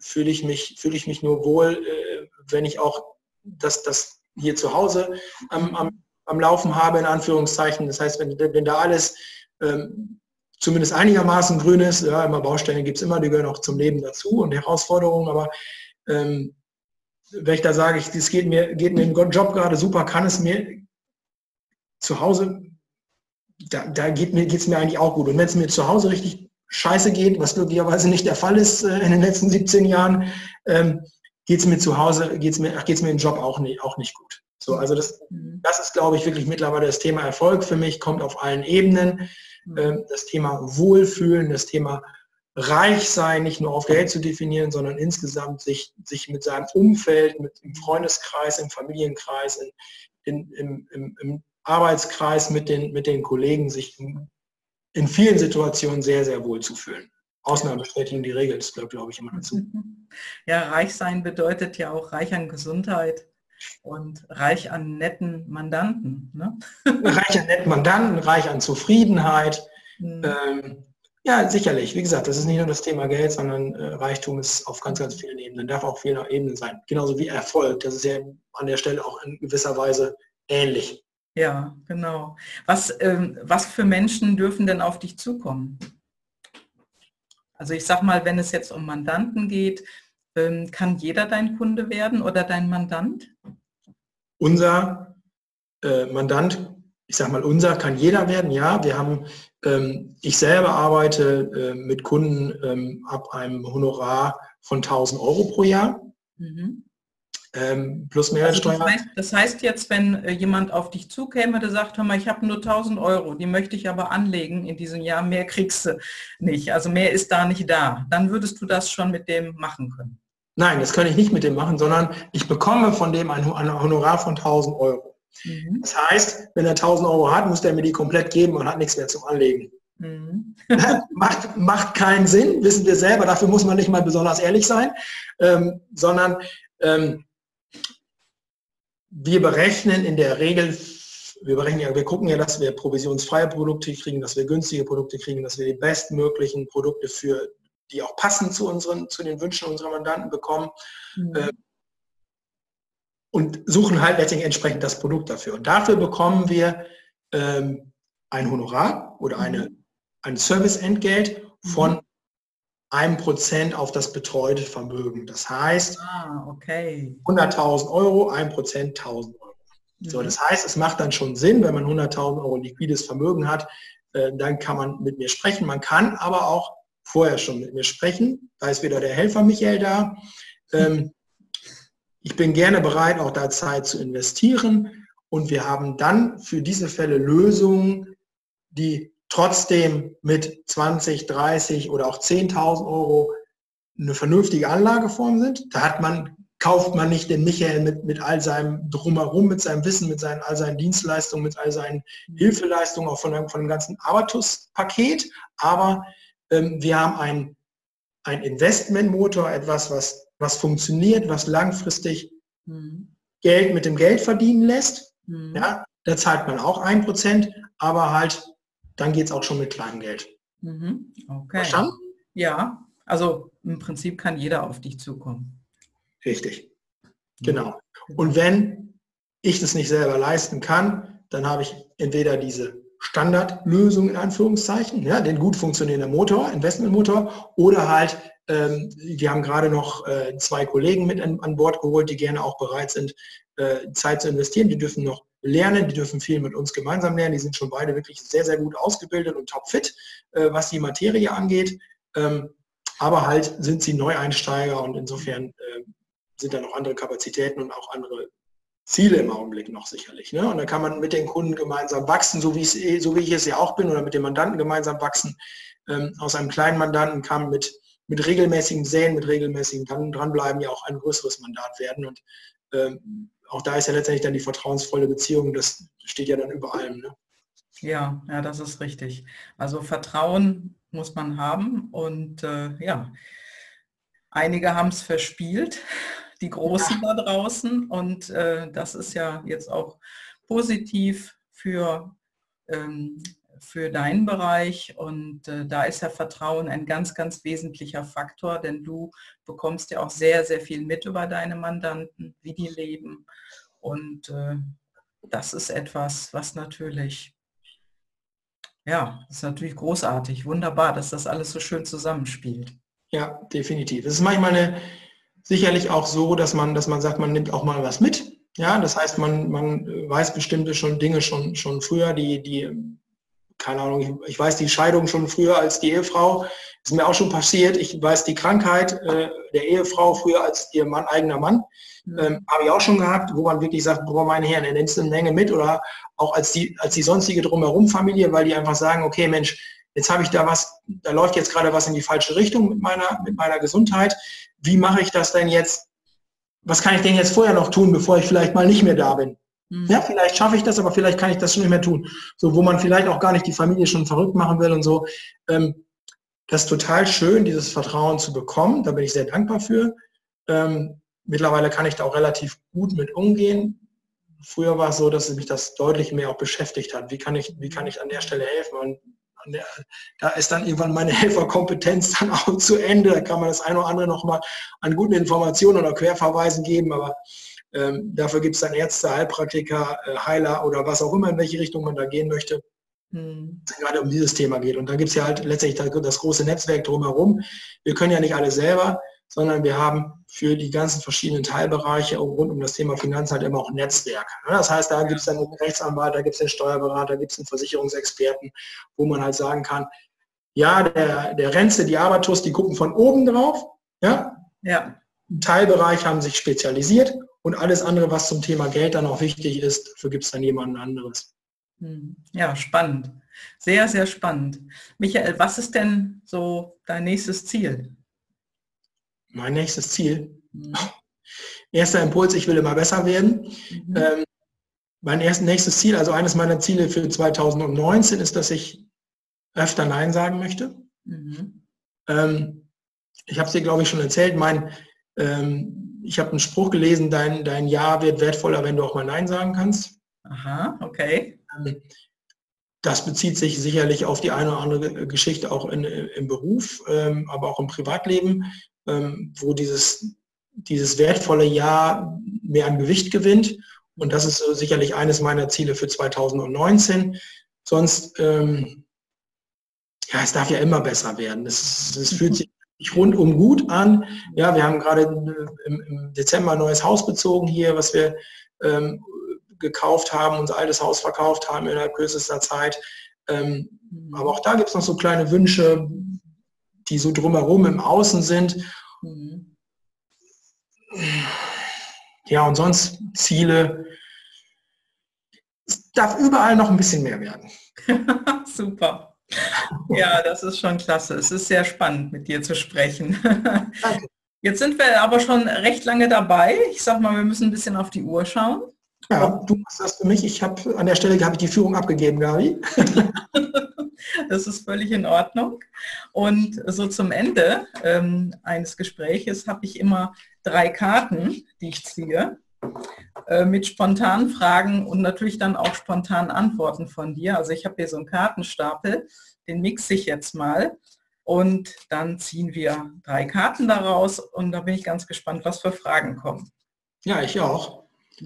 fühle ich mich, fühle ich mich nur wohl, äh, wenn ich auch das, das hier zu Hause am, am, am Laufen habe, in Anführungszeichen. Das heißt, wenn, wenn da alles ähm, zumindest einigermaßen grün ist, ja, immer Baustellen gibt es immer, die gehören auch zum Leben dazu und Herausforderungen, aber ähm, wenn ich da sage, ich, das geht mir, geht mir im Job gerade super, kann es mir zu Hause, da, da geht mir, es mir eigentlich auch gut. Und wenn es mir zu Hause richtig scheiße geht, was glücklicherweise nicht der Fall ist äh, in den letzten 17 Jahren, ähm, geht es mir zu Hause, geht es mir, geht's mir im Job auch nicht, auch nicht gut. So, also das, mhm. das ist, glaube ich, wirklich mittlerweile das Thema Erfolg für mich, kommt auf allen Ebenen. Mhm. Ähm, das Thema Wohlfühlen, das Thema reich sein, nicht nur auf Geld zu definieren, sondern insgesamt sich, sich mit seinem Umfeld, mit im Freundeskreis, im Familienkreis, in, in, im, im, im, Arbeitskreis mit den, mit den Kollegen, sich in, in vielen Situationen sehr, sehr wohl zu fühlen. Ausnahmen bestätigen die Regel, das gehört, glaube ich, immer dazu. Ja, reich sein bedeutet ja auch reich an Gesundheit und reich an netten Mandanten. Ne? Reich an netten Mandanten, reich an Zufriedenheit. Mhm. Ähm, ja, sicherlich. Wie gesagt, das ist nicht nur das Thema Geld, sondern äh, Reichtum ist auf ganz, ganz vielen Ebenen, darf auf vielen Ebenen sein. Genauso wie Erfolg. Das ist ja an der Stelle auch in gewisser Weise ähnlich. Ja, genau. Was, ähm, was für Menschen dürfen denn auf dich zukommen? Also ich sag mal, wenn es jetzt um Mandanten geht, kann jeder dein Kunde werden oder dein Mandant? Unser äh, Mandant, ich sag mal, unser kann jeder werden, ja. Wir haben ähm, ich selber arbeite äh, mit Kunden ähm, ab einem Honorar von 1000 Euro pro Jahr. Mhm. Ähm, plus Mehrwertsteuer. Also das, heißt, das, heißt, jetzt, wenn äh, jemand auf dich zukäme, der sagt, hör mal, ich habe nur 1000 Euro, die möchte ich aber anlegen in diesem Jahr, mehr kriegst du nicht, also mehr ist da nicht da, dann würdest du das schon mit dem machen können. Nein, das kann ich nicht mit dem machen, sondern ich bekomme von dem ein, ein Honorar von 1000 Euro. Mhm. Das heißt, wenn er 1000 Euro hat, muss der mir die komplett geben und hat nichts mehr zum Anlegen. Mhm. macht, macht keinen Sinn, wissen wir selber, dafür muss man nicht mal besonders ehrlich sein, ähm, sondern ähm, wir berechnen in der Regel, wir berechnen ja, wir gucken ja, dass wir provisionsfreie Produkte kriegen, dass wir günstige Produkte kriegen, dass wir die bestmöglichen Produkte für die auch passen zu unseren, zu den Wünschen unserer Mandanten bekommen. Mhm. Ähm, und suchen halt letztendlich entsprechend das Produkt dafür. Und dafür bekommen wir ähm, ein Honorar oder eine, mhm. ein Serviceentgelt von mhm. Einem Prozent auf das betreute Vermögen. Das heißt, ah, okay. 100.000 Euro, ein Prozent 1.000 Euro. So, mhm. das heißt, es macht dann schon Sinn, wenn man 100.000 Euro liquides Vermögen hat, äh, dann kann man mit mir sprechen. Man kann aber auch vorher schon mit mir sprechen. Da ist wieder der Helfer Michael da. Ähm, ich bin gerne bereit, auch da Zeit zu investieren. Und wir haben dann für diese Fälle Lösungen, die trotzdem mit 20, 30 oder auch 10.000 Euro eine vernünftige Anlageform sind. Da hat man, kauft man nicht den Michael mit, mit all seinem Drumherum, mit seinem Wissen, mit seinen, all seinen Dienstleistungen, mit all seinen Hilfeleistungen, auch von, von dem ganzen Abatus-Paket. Aber ähm, wir haben ein, ein Investmentmotor, etwas, was was funktioniert, was langfristig mhm. Geld mit dem Geld verdienen lässt. Mhm. Ja, da zahlt man auch ein Prozent, aber halt, dann geht es auch schon mit kleinem Geld. Mhm. Okay. Verstanden? Ja, also im Prinzip kann jeder auf dich zukommen. Richtig. Genau. Und wenn ich das nicht selber leisten kann, dann habe ich entweder diese Standardlösung in Anführungszeichen, ja, den gut funktionierenden Motor, Investmentmotor, oder halt ähm, wir haben gerade noch äh, zwei Kollegen mit an, an, Bord geholt, die gerne auch bereit sind, äh, Zeit zu investieren. Die dürfen noch lernen, die dürfen viel mit uns gemeinsam lernen. Die sind schon beide wirklich sehr, sehr gut ausgebildet und topfit, äh, was die Materie angeht. Ähm, aber halt sind sie Neueinsteiger und insofern sind da noch andere Kapazitäten und auch andere Ziele im Augenblick noch sicherlich. Ne? Und da kann man mit den Kunden gemeinsam wachsen, so wie, es, so wie ich es ja auch bin, oder mit dem Mandanten gemeinsam wachsen. Ähm, aus einem kleinen Mandanten kann mit, mit regelmäßigem Säen, mit regelmäßigem dranbleiben ja auch ein größeres Mandat werden. Und ähm, auch da ist ja letztendlich dann die vertrauensvolle Beziehung, das steht ja dann über allem. Ne? Ja, ja, das ist richtig. Also Vertrauen muss man haben und äh, ja, einige haben es verspielt die Großen ja. da draußen. Und äh, das ist ja jetzt auch positiv für, ähm, für deinen Bereich. Und äh, da ist ja Vertrauen ein ganz, ganz wesentlicher Faktor, denn du bekommst ja auch sehr, sehr viel mit über deine Mandanten, wie die leben. Und äh, das ist etwas, was natürlich, ja, ist natürlich großartig, wunderbar, dass das alles so schön zusammenspielt. Ja, definitiv. Es ist manchmal eine, sicherlich auch so, dass man, dass man sagt, man nimmt auch mal was mit. Ja, das heißt, man, man weiß bestimmte schon Dinge schon, schon früher, die, die, keine Ahnung, ich, ich weiß die Scheidung schon früher als die Ehefrau. Ist mir auch schon passiert. Ich weiß die Krankheit äh, der Ehefrau früher als ihr Mann, eigener Mann. Mhm. Ähm, Habe ich auch schon gehabt, wo man wirklich sagt, boah, meine Herren, er nimmst eine Menge mit oder auch als die, als die sonstige drumherum Familie, weil die einfach sagen, okay, Mensch, jetzt habe ich da was, da läuft jetzt gerade was in die falsche Richtung mit meiner, mit meiner Gesundheit. Wie mache ich das denn jetzt? Was kann ich denn jetzt vorher noch tun, bevor ich vielleicht mal nicht mehr da bin? Mhm. Ja, vielleicht schaffe ich das, aber vielleicht kann ich das schon nicht mehr tun. So, wo man vielleicht auch gar nicht die Familie schon verrückt machen will und so. Ähm, das ist total schön, dieses Vertrauen zu bekommen. Da bin ich sehr dankbar für. Ähm, mittlerweile kann ich da auch relativ gut mit umgehen. Früher war es so, dass mich das deutlich mehr auch beschäftigt hat. Wie kann ich, wie kann ich an der Stelle helfen? Und der, da ist dann irgendwann meine Helferkompetenz dann auch zu Ende. Da kann man das eine oder andere nochmal an guten Informationen oder Querverweisen geben, aber ähm, dafür gibt es dann Ärzte, Heilpraktiker, äh, Heiler oder was auch immer, in welche Richtung man da gehen möchte. Hm. gerade um dieses Thema geht. Und dann gibt es ja halt letztendlich das große Netzwerk drumherum. Wir können ja nicht alle selber, sondern wir haben für die ganzen verschiedenen Teilbereiche rund um das Thema Finanzen halt immer auch Netzwerke. Das heißt, da gibt es dann einen Rechtsanwalt, da gibt es den Steuerberater, da gibt es einen Versicherungsexperten, wo man halt sagen kann, ja, der, der Renze, die Abatus, die gucken von oben drauf. Ja? ja. Teilbereich haben sich spezialisiert und alles andere, was zum Thema Geld dann auch wichtig ist, dafür gibt es dann jemanden anderes. Hm. Ja, spannend. Sehr, sehr spannend. Michael, was ist denn so dein nächstes Ziel? mein nächstes Ziel. Mhm. Erster Impuls, ich will immer besser werden. Mhm. Ähm, mein erstes nächstes Ziel, also eines meiner Ziele für 2019 ist, dass ich öfter Nein sagen möchte. Mhm. Ähm, ich habe es dir, glaube ich, schon erzählt. Mein, ähm, ich habe einen Spruch gelesen, dein, dein Ja wird wertvoller, wenn du auch mal Nein sagen kannst. Aha, okay. Ähm, das bezieht sich sicherlich auf die eine oder andere Geschichte auch in, im Beruf, ähm, aber auch im Privatleben ähm, wo dieses, dieses wertvolle Jahr mehr an Gewicht gewinnt. Und das ist so sicherlich eines meiner Ziele für 2019. Sonst, ja, es darf ja immer besser werden. Es, es fühlt sich rundum gut an. Ja, wir haben gerade im, im, Dezember ein neues Haus bezogen hier, was wir ähm, gekauft haben, unser altes Haus verkauft haben innerhalb kürzester Zeit. Ähm, aber auch da gibt es noch so kleine Wünsche, die so drumherum im Außen sind. Mhm. Ja, und sonst Ziele. Es darf überall noch ein bisschen mehr werden. Super. Ja, das ist schon klasse. Es ist sehr spannend, mit dir zu sprechen. Danke. Jetzt sind wir aber schon recht lange dabei. Ich sag mal, wir müssen ein bisschen auf die Uhr schauen. Ja, du machst das für mich. Ich habe an der Stelle habe ich die Führung abgegeben, Gabi. Das ist völlig in Ordnung. Und so zum Ende ähm, eines Gespräches habe ich immer drei Karten, die ich ziehe, äh, mit spontanen Fragen und natürlich dann auch spontanen Antworten von dir. Also ich habe hier so einen Kartenstapel, den mixe ich jetzt mal und dann ziehen wir drei Karten daraus und da bin ich ganz gespannt, was für Fragen kommen. Ja, ich auch.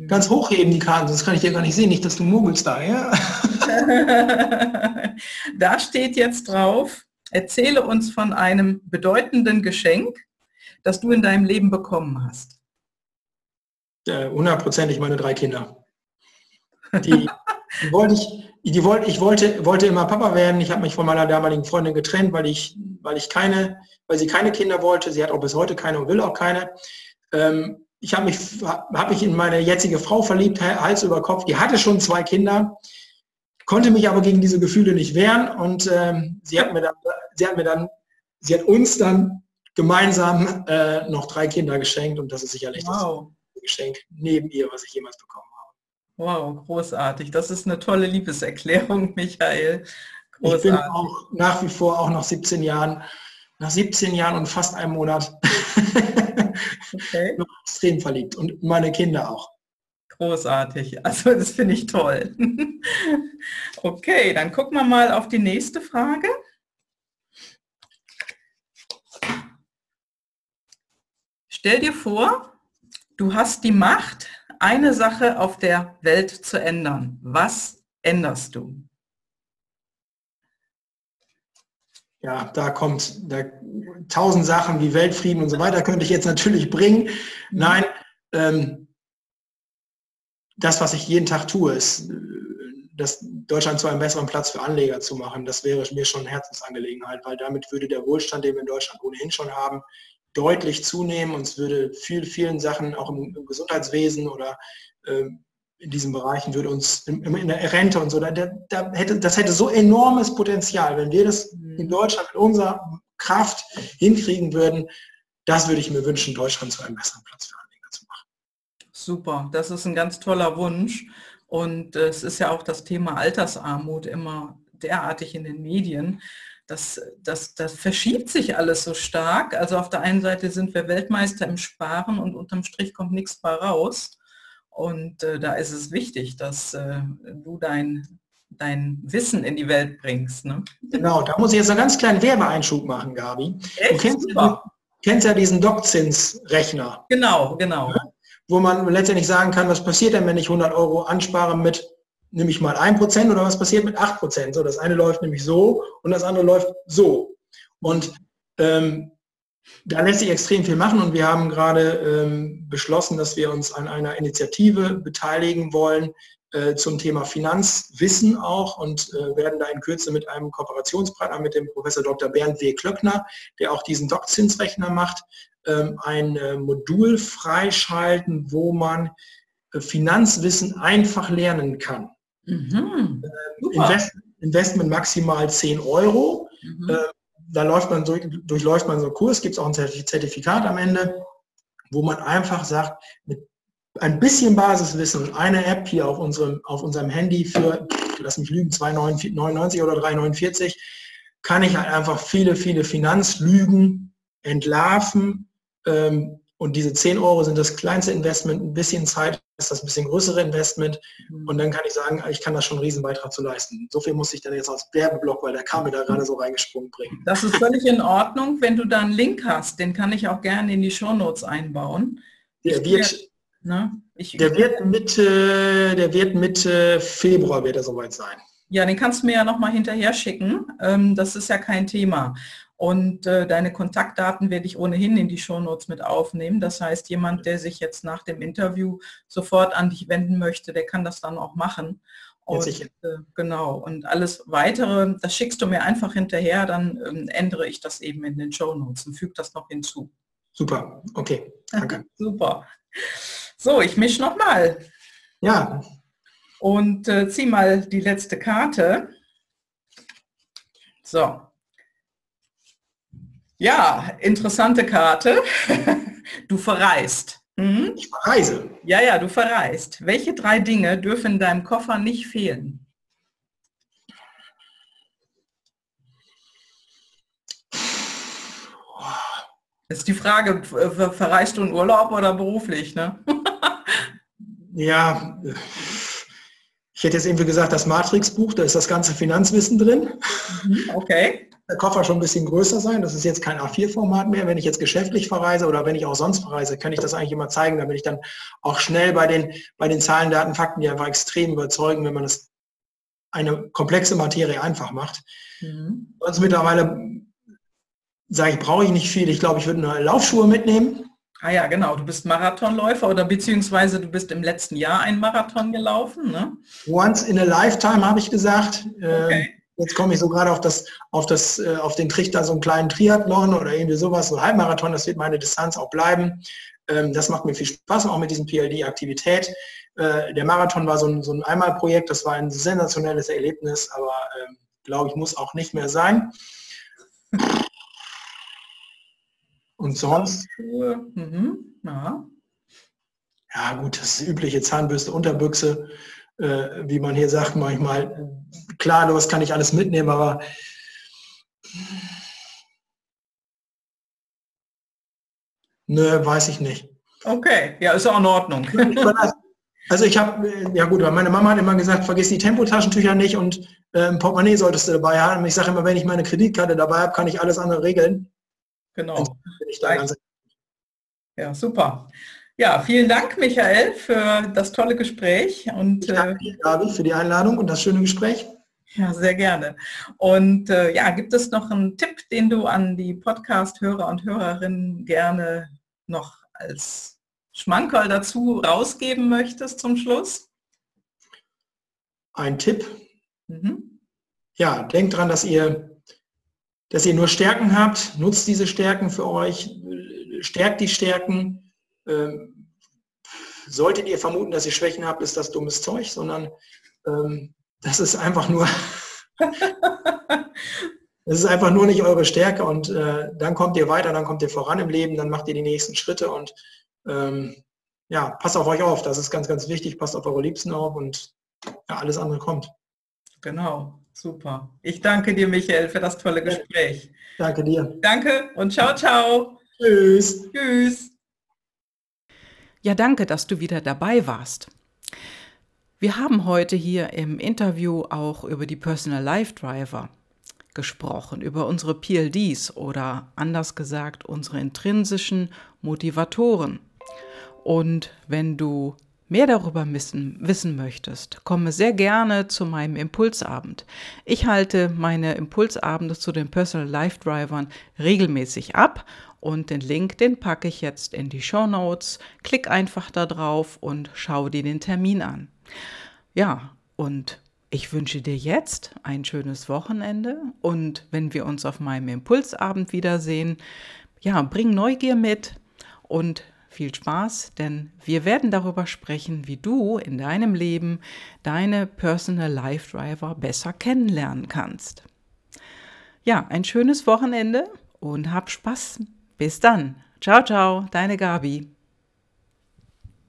Ganz hochheben die Karten, sonst kann ich dir gar nicht sehen, nicht, dass du mogelst da, ja? da steht jetzt drauf, erzähle uns von einem bedeutenden Geschenk, das du in deinem Leben bekommen hast. Hundertprozentig meine drei Kinder. Die, die wollte ich, die wollte, ich wollte, wollte immer Papa werden. Ich habe mich von meiner damaligen Freundin getrennt, weil ich, weil ich keine, weil sie keine Kinder wollte. Sie hat auch bis heute keine und will auch keine. Ähm, ich habe mich, hab mich in meine jetzige Frau verliebt, Hals über Kopf. Die hatte schon zwei Kinder, konnte mich aber gegen diese Gefühle nicht wehren und ähm, sie hat mir dann, sie hat mir dann, sie hat uns dann gemeinsam äh, noch drei Kinder geschenkt und das ist sicherlich wow. das Geschenk neben ihr, was ich jemals bekommen habe. Wow, großartig. Das ist eine tolle Liebeserklärung, Michael. Großartig. Ich bin auch nach wie vor auch nach 17 Jahren, nach 17 Jahren und fast einem Monat okay. extrem verliebt und meine Kinder auch. Großartig. Also das finde ich toll. okay, dann gucken wir mal auf die nächste Frage. Stell dir vor, du hast die Macht, eine Sache auf der Welt zu ändern. Was änderst du? Ja, da kommt da, tausend Sachen wie Weltfrieden und so weiter könnte ich jetzt natürlich bringen. Nein, ähm, das, was ich jeden Tag tue, ist, das Deutschland zu einem besseren Platz für Anleger zu machen. Das wäre mir schon eine Herzensangelegenheit, weil damit würde der Wohlstand, den wir in Deutschland ohnehin schon haben, deutlich zunehmen und es würde viel, vielen Sachen auch im, im Gesundheitswesen oder äh, in diesen Bereichen würde uns in, in der Rente und so, da, da hätte, das hätte so enormes Potenzial, wenn wir das mhm. in Deutschland mit unserer Kraft hinkriegen würden, das würde ich mir wünschen, Deutschland zu einem besseren Platz für Anleger zu machen. Super, das ist ein ganz toller Wunsch. Und es ist ja auch das Thema Altersarmut immer derartig in den Medien das, das, das verschiebt sich alles so stark. Also auf der einen Seite sind wir Weltmeister im Sparen und unterm Strich kommt nichts bei raus. Und äh, da ist es wichtig, dass äh, du dein, dein Wissen in die Welt bringst. Ne? Genau, da muss ich jetzt einen ganz kleinen Werbeeinschub machen, Gabi. Echt? Du kennst, ja, kennst ja diesen Dockzinsrechner. Genau, genau. Wo man letztendlich sagen kann, was passiert denn, wenn ich 100 Euro anspare mit nehme ich mal ein Prozent oder was passiert mit acht Prozent? So, das eine läuft nämlich so und das andere läuft so. Und ähm, da lässt sich extrem viel machen und wir haben gerade ähm, beschlossen, dass wir uns an einer Initiative beteiligen wollen äh, zum Thema Finanzwissen auch und äh, werden da in Kürze mit einem Kooperationspartner, mit dem Professor Dr. Bernd W. Klöckner, der auch diesen Doc-Zinsrechner macht, ähm, ein äh, Modul freischalten, wo man äh, Finanzwissen einfach lernen kann. Mhm. Äh, Invest, Investment maximal 10 Euro. Mhm. Äh, da läuft man durch, durchläuft man so einen Kurs, gibt es auch ein Zertifikat am Ende, wo man einfach sagt, mit ein bisschen Basiswissen und eine App hier auf unserem, auf unserem Handy für, lass mich lügen, 2,99 oder 3,49, kann ich halt einfach viele, viele Finanzlügen entlarven, ähm, und diese 10 Euro sind das kleinste Investment, ein bisschen Zeit ist das ein bisschen größere Investment. Mhm. Und dann kann ich sagen, ich kann da schon einen Riesenbeitrag zu leisten. So viel muss ich dann jetzt als Werbeblock, weil der kam mir da gerade so reingesprungen bringen. Das ist völlig in Ordnung, wenn du da einen Link hast, den kann ich auch gerne in die Shownotes einbauen. Der ich wird, ne, ich, der wird Mitte, der wird Mitte Februar wird er soweit sein. Ja, den kannst du mir ja nochmal hinterher schicken. Ähm, das ist ja kein Thema. Und äh, deine Kontaktdaten werde ich ohnehin in die Shownotes mit aufnehmen. Das heißt, jemand, der sich jetzt nach dem Interview sofort an dich wenden möchte, der kann das dann auch machen. Und, äh, genau. Und alles weitere, das schickst du mir einfach hinterher, dann ähm, ändere ich das eben in den Shownotes und füge das noch hinzu. Super, okay, danke. Super. So, ich mische nochmal. Ja. Und äh, zieh mal die letzte Karte. So, ja, interessante Karte. Du verreist. Mhm. Ich verreise. Ja, ja, du verreist. Welche drei Dinge dürfen in deinem Koffer nicht fehlen? Das ist die Frage, verreist du in Urlaub oder beruflich, ne? ja, ich hätte jetzt irgendwie gesagt, das Matrix-Buch, da ist das ganze Finanzwissen drin. Mhm, okay der Koffer schon ein bisschen größer sein. Das ist jetzt kein A4-Format mehr. Wenn ich jetzt geschäftlich verreise oder wenn ich auch sonst verreise, kann ich das eigentlich immer zeigen, damit ich dann auch schnell bei den, bei den Zahlen, Daten, Fakten, die einfach extrem überzeugen, wenn man das eine komplexe Materie einfach macht. Mhm. Sonst mittlerweile sage ich, brauche ich nicht viel. Ich glaube, ich würde nur Laufschuhe mitnehmen. Ah ja, genau. Du bist Marathonläufer oder beziehungsweise du bist im letzten Jahr ein Marathon gelaufen, ne? Once in a lifetime, habe ich gesagt. Okay. Jetzt komme ich so gerade auf das, auf das, äh, auf den Trichter, so einen kleinen Triathlon oder irgendwie sowas, so Halbmarathon, das wird meine Distanz auch bleiben. Ähm, das macht mir viel Spaß, auch mit diesem PLD-Aktivität. Äh, der Marathon war so ein, so ein Einmalprojekt, das war ein sensationelles Erlebnis, aber ähm, glaube ich, muss auch nicht mehr sein. Und sonst? Mhm. Ja. ja. gut, das übliche Zahnbürste, Unterbüchse, äh, wie man hier sagt manchmal. Klar, das kann ich alles mitnehmen, aber Nö, weiß ich nicht. Okay, ja, ist auch in Ordnung. Also ich habe, ja gut, meine Mama hat immer gesagt, vergiss die Tempotaschentücher nicht und äh, ein Portemonnaie solltest du dabei haben. Und ich sage immer, wenn ich meine Kreditkarte dabei habe, kann ich alles andere regeln. Genau. ja, super. Ja, vielen Dank, Michael, für das tolle Gespräch. Und, ich danke dir, Gabi, für die Einladung und das schöne Gespräch. Ja, sehr gerne. Und äh, ja, gibt es noch einen Tipp, den du an die Podcast-Hörer und Hörerinnen gerne noch als Schmankerl dazu rausgeben möchtest zum Schluss? Ein Tipp? Mhm. Ja, denkt dran, dass ihr, dass ihr nur Stärken habt. Nutzt diese Stärken für euch. Stärkt die Stärken. Ähm, solltet ihr vermuten, dass ihr Schwächen habt, ist das dummes Zeug, sondern ähm, das ist einfach nur, das ist einfach nur nicht eure Stärke und äh, dann kommt ihr weiter, dann kommt ihr voran im Leben, dann macht ihr die nächsten Schritte und ähm, ja, passt auf euch auf, das ist ganz, ganz wichtig, passt auf eure Liebsten auf und ja, alles andere kommt. Genau, super. Ich danke dir, Michael, für das tolle Gespräch. Danke dir. Danke und ciao, ciao. Tschüss. Tschüss. Ja, danke, dass du wieder dabei warst. Wir haben heute hier im Interview auch über die Personal Life Driver gesprochen, über unsere PLDs oder anders gesagt unsere intrinsischen Motivatoren. Und wenn du mehr darüber wissen, wissen möchtest, komme sehr gerne zu meinem Impulsabend. Ich halte meine Impulsabende zu den Personal Life Drivern regelmäßig ab und den Link, den packe ich jetzt in die Show Notes. Klick einfach da drauf und schau dir den Termin an. Ja, und ich wünsche dir jetzt ein schönes Wochenende und wenn wir uns auf meinem Impulsabend wiedersehen, ja, bring Neugier mit und viel Spaß, denn wir werden darüber sprechen, wie du in deinem Leben deine Personal Life Driver besser kennenlernen kannst. Ja, ein schönes Wochenende und hab Spaß. Bis dann. Ciao, ciao, deine Gabi.